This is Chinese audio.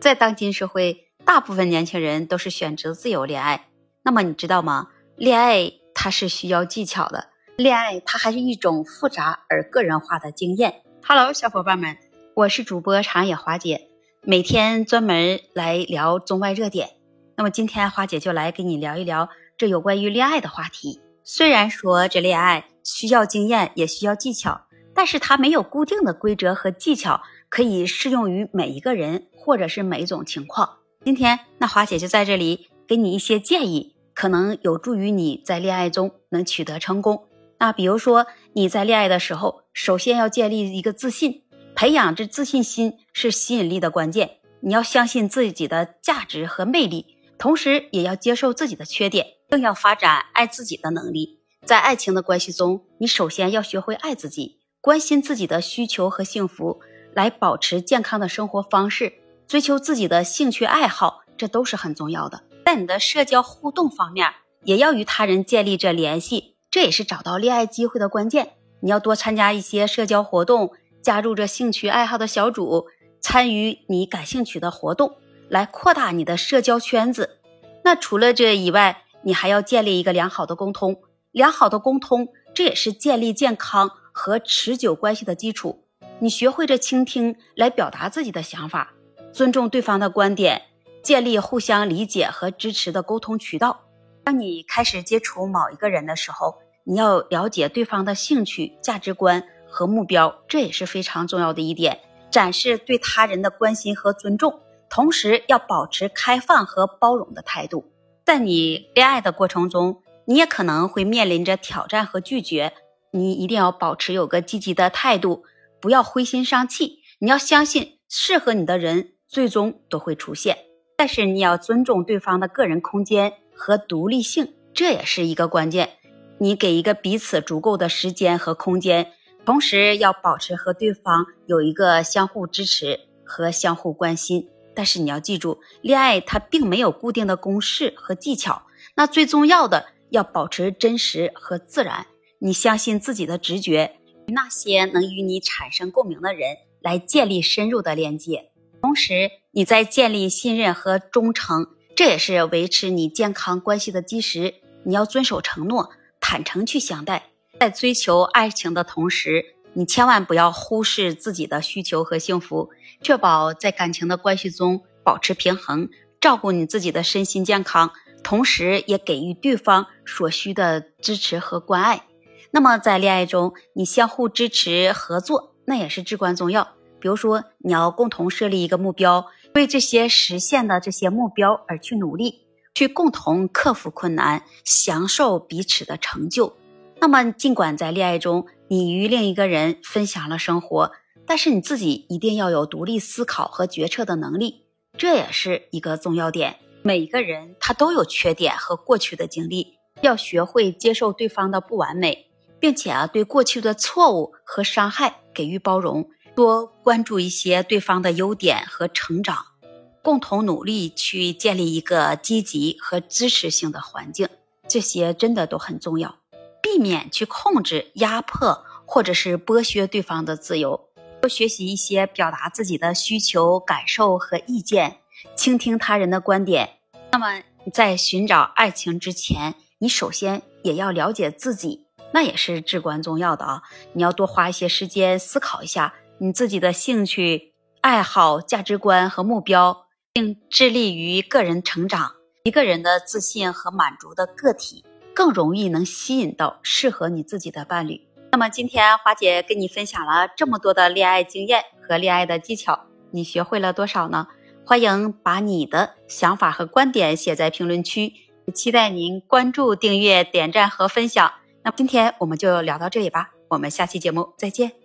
在当今社会，大部分年轻人都是选择自由恋爱。那么你知道吗？恋爱它是需要技巧的，恋爱它还是一种复杂而个人化的经验。Hello，小伙伴们，我是主播长野华姐，每天专门来聊中外热点。那么今天华姐就来跟你聊一聊这有关于恋爱的话题。虽然说这恋爱需要经验，也需要技巧，但是它没有固定的规则和技巧。可以适用于每一个人，或者是每一种情况。今天，那华姐就在这里给你一些建议，可能有助于你在恋爱中能取得成功。那比如说，你在恋爱的时候，首先要建立一个自信，培养这自信心是吸引力的关键。你要相信自己的价值和魅力，同时也要接受自己的缺点，更要发展爱自己的能力。在爱情的关系中，你首先要学会爱自己，关心自己的需求和幸福。来保持健康的生活方式，追求自己的兴趣爱好，这都是很重要的。在你的社交互动方面，也要与他人建立着联系，这也是找到恋爱机会的关键。你要多参加一些社交活动，加入这兴趣爱好的小组，参与你感兴趣的活动，来扩大你的社交圈子。那除了这以外，你还要建立一个良好的沟通。良好的沟通，这也是建立健康和持久关系的基础。你学会着倾听，来表达自己的想法，尊重对方的观点，建立互相理解和支持的沟通渠道。当你开始接触某一个人的时候，你要了解对方的兴趣、价值观和目标，这也是非常重要的一点。展示对他人的关心和尊重，同时要保持开放和包容的态度。在你恋爱的过程中，你也可能会面临着挑战和拒绝，你一定要保持有个积极的态度。不要灰心丧气，你要相信适合你的人最终都会出现。但是你要尊重对方的个人空间和独立性，这也是一个关键。你给一个彼此足够的时间和空间，同时要保持和对方有一个相互支持和相互关心。但是你要记住，恋爱它并没有固定的公式和技巧。那最重要的要保持真实和自然，你相信自己的直觉。那些能与你产生共鸣的人来建立深入的连接，同时你在建立信任和忠诚，这也是维持你健康关系的基石。你要遵守承诺，坦诚去相待，在追求爱情的同时，你千万不要忽视自己的需求和幸福，确保在感情的关系中保持平衡，照顾你自己的身心健康，同时也给予对方所需的支持和关爱。那么在恋爱中，你相互支持合作，那也是至关重要。比如说，你要共同设立一个目标，为这些实现的这些目标而去努力，去共同克服困难，享受彼此的成就。那么，尽管在恋爱中，你与另一个人分享了生活，但是你自己一定要有独立思考和决策的能力，这也是一个重要点。每个人他都有缺点和过去的经历，要学会接受对方的不完美。并且啊，对过去的错误和伤害给予包容，多关注一些对方的优点和成长，共同努力去建立一个积极和支持性的环境，这些真的都很重要。避免去控制、压迫或者是剥削对方的自由，多学习一些表达自己的需求、感受和意见，倾听他人的观点。那么，在寻找爱情之前，你首先也要了解自己。那也是至关重要的啊！你要多花一些时间思考一下你自己的兴趣、爱好、价值观和目标，并致力于个人成长。一个人的自信和满足的个体，更容易能吸引到适合你自己的伴侣。那么今天花姐跟你分享了这么多的恋爱经验和恋爱的技巧，你学会了多少呢？欢迎把你的想法和观点写在评论区，期待您关注、订阅、点赞和分享。那今天我们就聊到这里吧，我们下期节目再见。